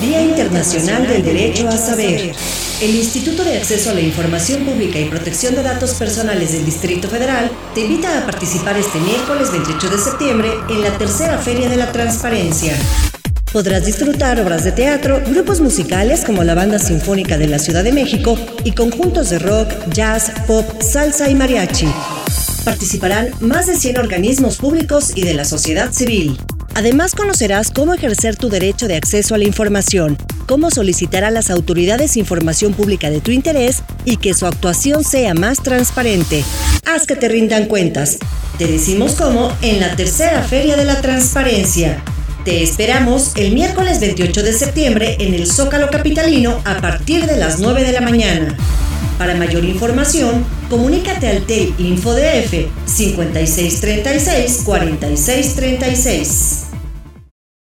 Día Internacional del Derecho a Saber. El Instituto de Acceso a la Información Pública y Protección de Datos Personales del Distrito Federal te invita a participar este miércoles 28 de septiembre en la tercera Feria de la Transparencia. Podrás disfrutar obras de teatro, grupos musicales como la Banda Sinfónica de la Ciudad de México y conjuntos de rock, jazz, pop, salsa y mariachi. Participarán más de 100 organismos públicos y de la sociedad civil. Además conocerás cómo ejercer tu derecho de acceso a la información, cómo solicitar a las autoridades información pública de tu interés y que su actuación sea más transparente. Haz que te rindan cuentas. Te decimos cómo en la tercera Feria de la Transparencia. Te esperamos el miércoles 28 de septiembre en el Zócalo Capitalino a partir de las 9 de la mañana. Para mayor información, comunícate al TEL InfoDF 5636 4636.